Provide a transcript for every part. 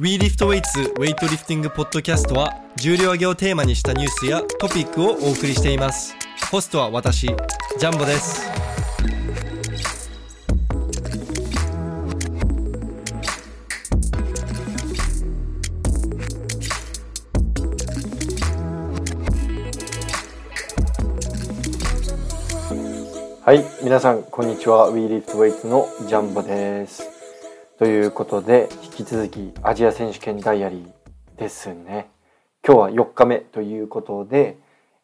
WeLiftWeights ウェイトリフティングポッドキャストは重量挙げをテーマにしたニュースやトピックをお送りしていますホストは私ジャンボですはい、皆さんこんにちは。WeLiftWeights のジャンボです。ということで、引き続きアジア選手権ダイアリーですね。今日は4日目ということで、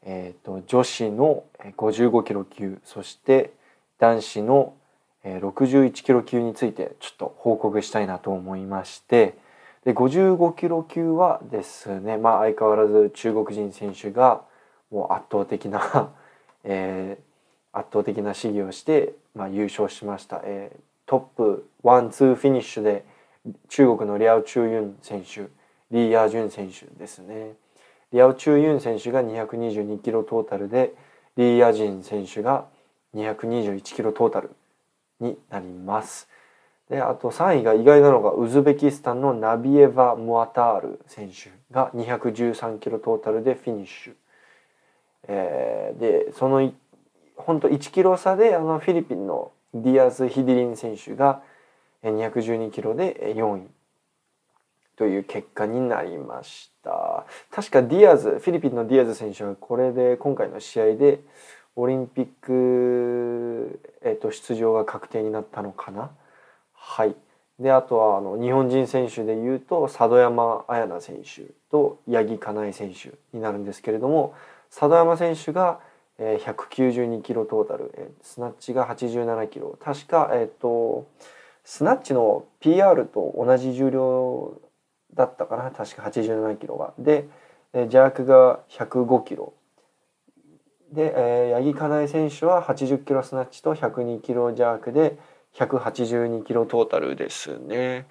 えー、と女子の55キロ級、そして男子の61キロ級についてちょっと報告したいなと思いまして、で55キロ級はですね、まあ相変わらず中国人選手がもう圧倒的な、えー圧倒的な試技をして、まあ、優勝しました、えートップワンツーフィニッシュで中国のリャオ・チュウユン選手リー・ヤージュン選手ですね。リャオ・チュウユン選手が222キロトータルでリー・ヤージン選手が221キロトータルになります。であと3位が意外なのがウズベキスタンのナビエヴァ・ムアタール選手が213キロトータルでフィニッシュ、えーでその本当1キロ差であのフィリピンのディアス・ヒディリン選手が212キロで4位という結果になりました。確かディアズフィリピンのディアズ選手はこれで今回の試合でオリンピック、えー、と出場が確定になったのかな。はい。であとはあの日本人選手でいうと佐渡山綾菜選手と八木かなえ選手になるんですけれども佐渡山選手がえー192キロトータル、えースナッチが87キロ確か、えー、とスナッチの PR と同じ重量だったかな確か87キロがで、えージャークが105キロで、えー八木かなえ選手は80キロスナッチと102キロジャークで182キロトータルですね。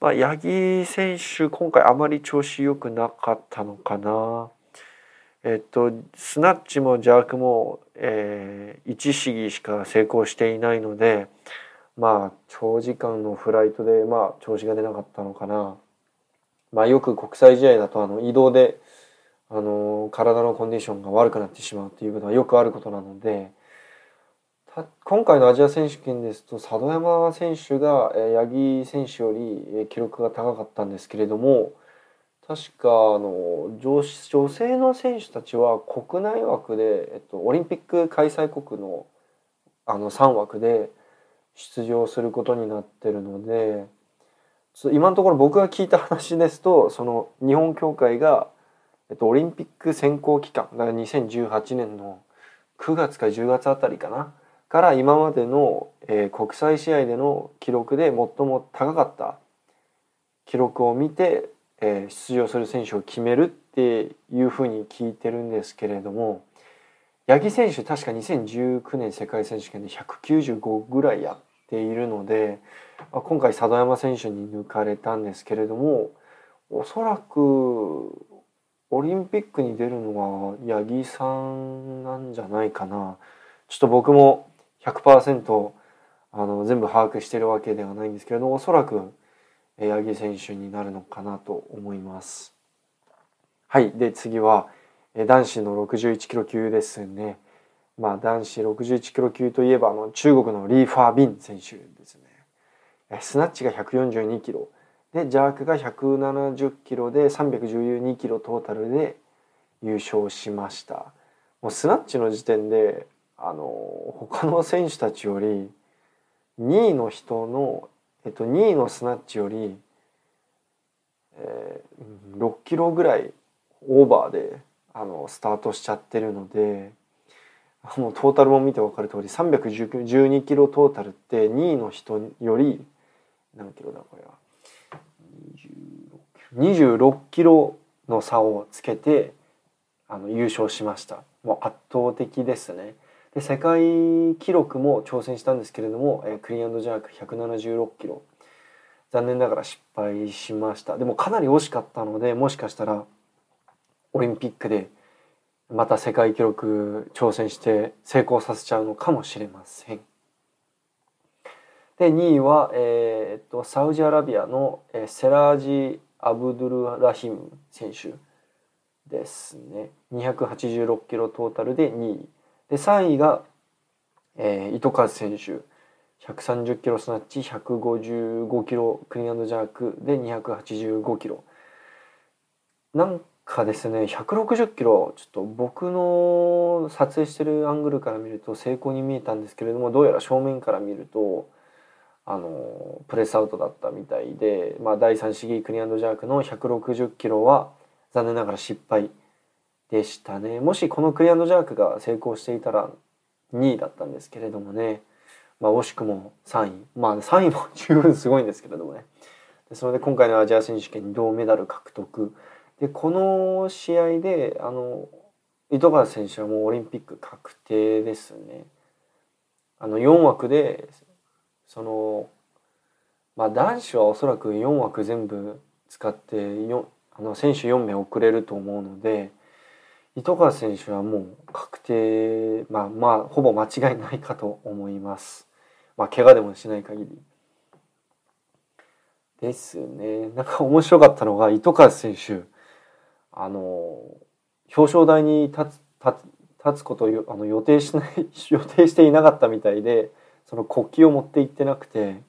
まあ、八木選手今回あまり調子良くなかったのかな。えっと、スナッチもジャークも、えー、1試技しか成功していないのでまあ長時間のフライトで、まあ、調子が出なかったのかな。まあ、よく国際試合だとあの移動で、あの体のコンディションが悪くなってしまうということはよくあることなので今回のアジア選手権ですと佐渡山選手が、え八木選手より記録が高かったんですけれども確かあの女女性の選手たちは国内枠で、えっと、オリンピック開催国のあの3枠で出場することになってるので今のところ僕が聞いた話ですとその日本協会が、えっと、オリンピック選考期間だから2018年の9月か10月あたりかなから今までの、えー国際試合での記録で最も高かった記録を見てえー出場する選手を決めるっていうふうに聞いてるんですけれども八木選手確か2019年世界選手権で195ぐらいやっているので今回佐渡山選手に抜かれたんですけれどもおそらくオリンピックに出るのは八木さんなんじゃないかな。ちょっと僕も100%あの全部把握してるわけではないんですけれどもおそらく八木選手になるのかなと思います。はい、で次はえー男子の61キロ級ですね。まあ男子61キロ級といえばあの中国のリー・ファー・ビン選手ですね。えースナッチが142キロでジャークが170キロで312キロトータルで優勝しました。もうスナッチの時点であの他の選手たちより2位の人のえっと、2位のスナッチより、えー6キロぐらいオーバーであのスタートしちゃってるのでもうトータルも見て分かる通り312キロトータルって2位の人より何キロだこれは？26キロの差をつけてあの優勝しましたもう圧倒的ですね。で世界記録も挑戦したんですけれども、えークリーンジャーク176キロ。残念ながら失敗しました。でもかなり惜しかったのでもしかしたらオリンピックでまた世界記録挑戦して成功させちゃうのかもしれません。で2位は、えーっとサウジアラビアの、えーセラージアブドゥル・ラヒム選手ですね。286キロトータルで2位。で3位が、えー、糸数選手。130キロスナッチ155キロクリーンジャークで285キロ。なんかですね160キロちょっと僕の撮影してるアングルから見ると成功に見えたんですけれどもどうやら正面から見るとあのプレスアウトだったみたいで、まあ、第3試技クリアンドジャークの160キロは残念ながら失敗でしたね。もしこのクリアンドジャークが成功していたら2位だったんですけれどもね、まあ、惜しくも3位。まあ3位も十分すごいんですけれどもね。でそれで今回のアジア選手権銅メダル獲得。でこの試合であの糸川選手はもうオリンピック確定ですね。あの4枠でそのまあ男子はおそらく4枠全部使ってあの選手4名遅れると思うので糸川選手はもう確定まあまあほぼ間違いないかと思います。まあ怪我でもしない限り。ですね。なんか面白かったのが糸川選手あの表彰台に立つ立つことをあの予定しない 予定していなかったみたいでその国旗を持って行ってなくて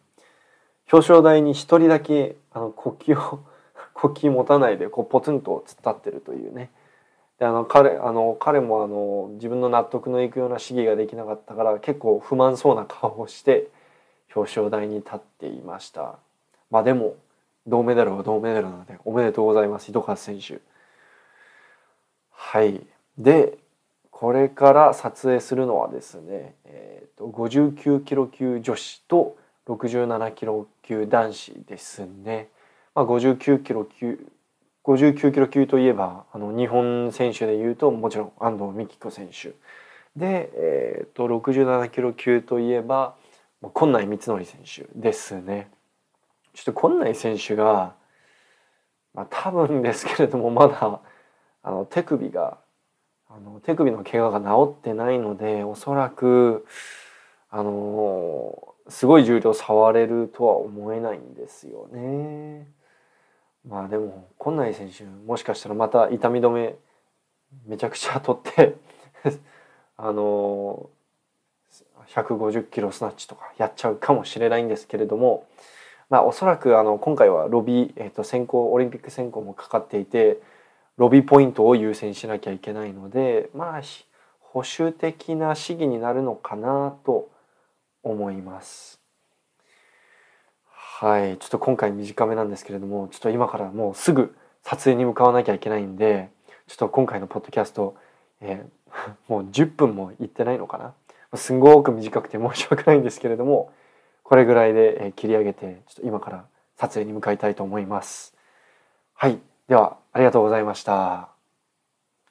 表彰台に一人だけあの国旗を 国旗持たないでこうポツンと突っ立ってるというねであの彼あの彼もあの自分の納得のいくような試技ができなかったから結構不満そうな顔をして表彰台に立っていました。まあでも銅メダルは銅メダルなのでおめでとうございます。糸川選手。はい。でこれから撮影するのはですね、えーと、59キロ級女子と67キロ級男子ですね、まあ、59キロ級59キロ級といえばあの日本選手でいうともちろん安藤美希子選手で、えーと、67キロ級といえば今内光則選手ですねちょっと今内選手が、まあ、多分ですけれどもまだあの手首があの手首の怪我が治ってないのでおそらくあのすごい重量触れるとは思えないんですよね。まあでも今内選手もしかしたらまた痛み止めめちゃくちゃ取って あの150キロスナッチとかやっちゃうかもしれないんですけれども、まあ、おそらくあの今回はロビー、えー、と選考オリンピック選考もかかっていてロビーポイントを優先しなきゃいけないのでまあ保守的な試技になるのかなと思います。はいちょっと今回短めなんですけれどもちょっと今からもうすぐ撮影に向かわなきゃいけないんでちょっと今回のポッドキャスト、えー、もう10分もいってないのかな？すんごく短くて申し訳ないんですけれどもこれぐらいで切り上げてちょっと今から撮影に向かいたいと思います。はいではありがとうございました。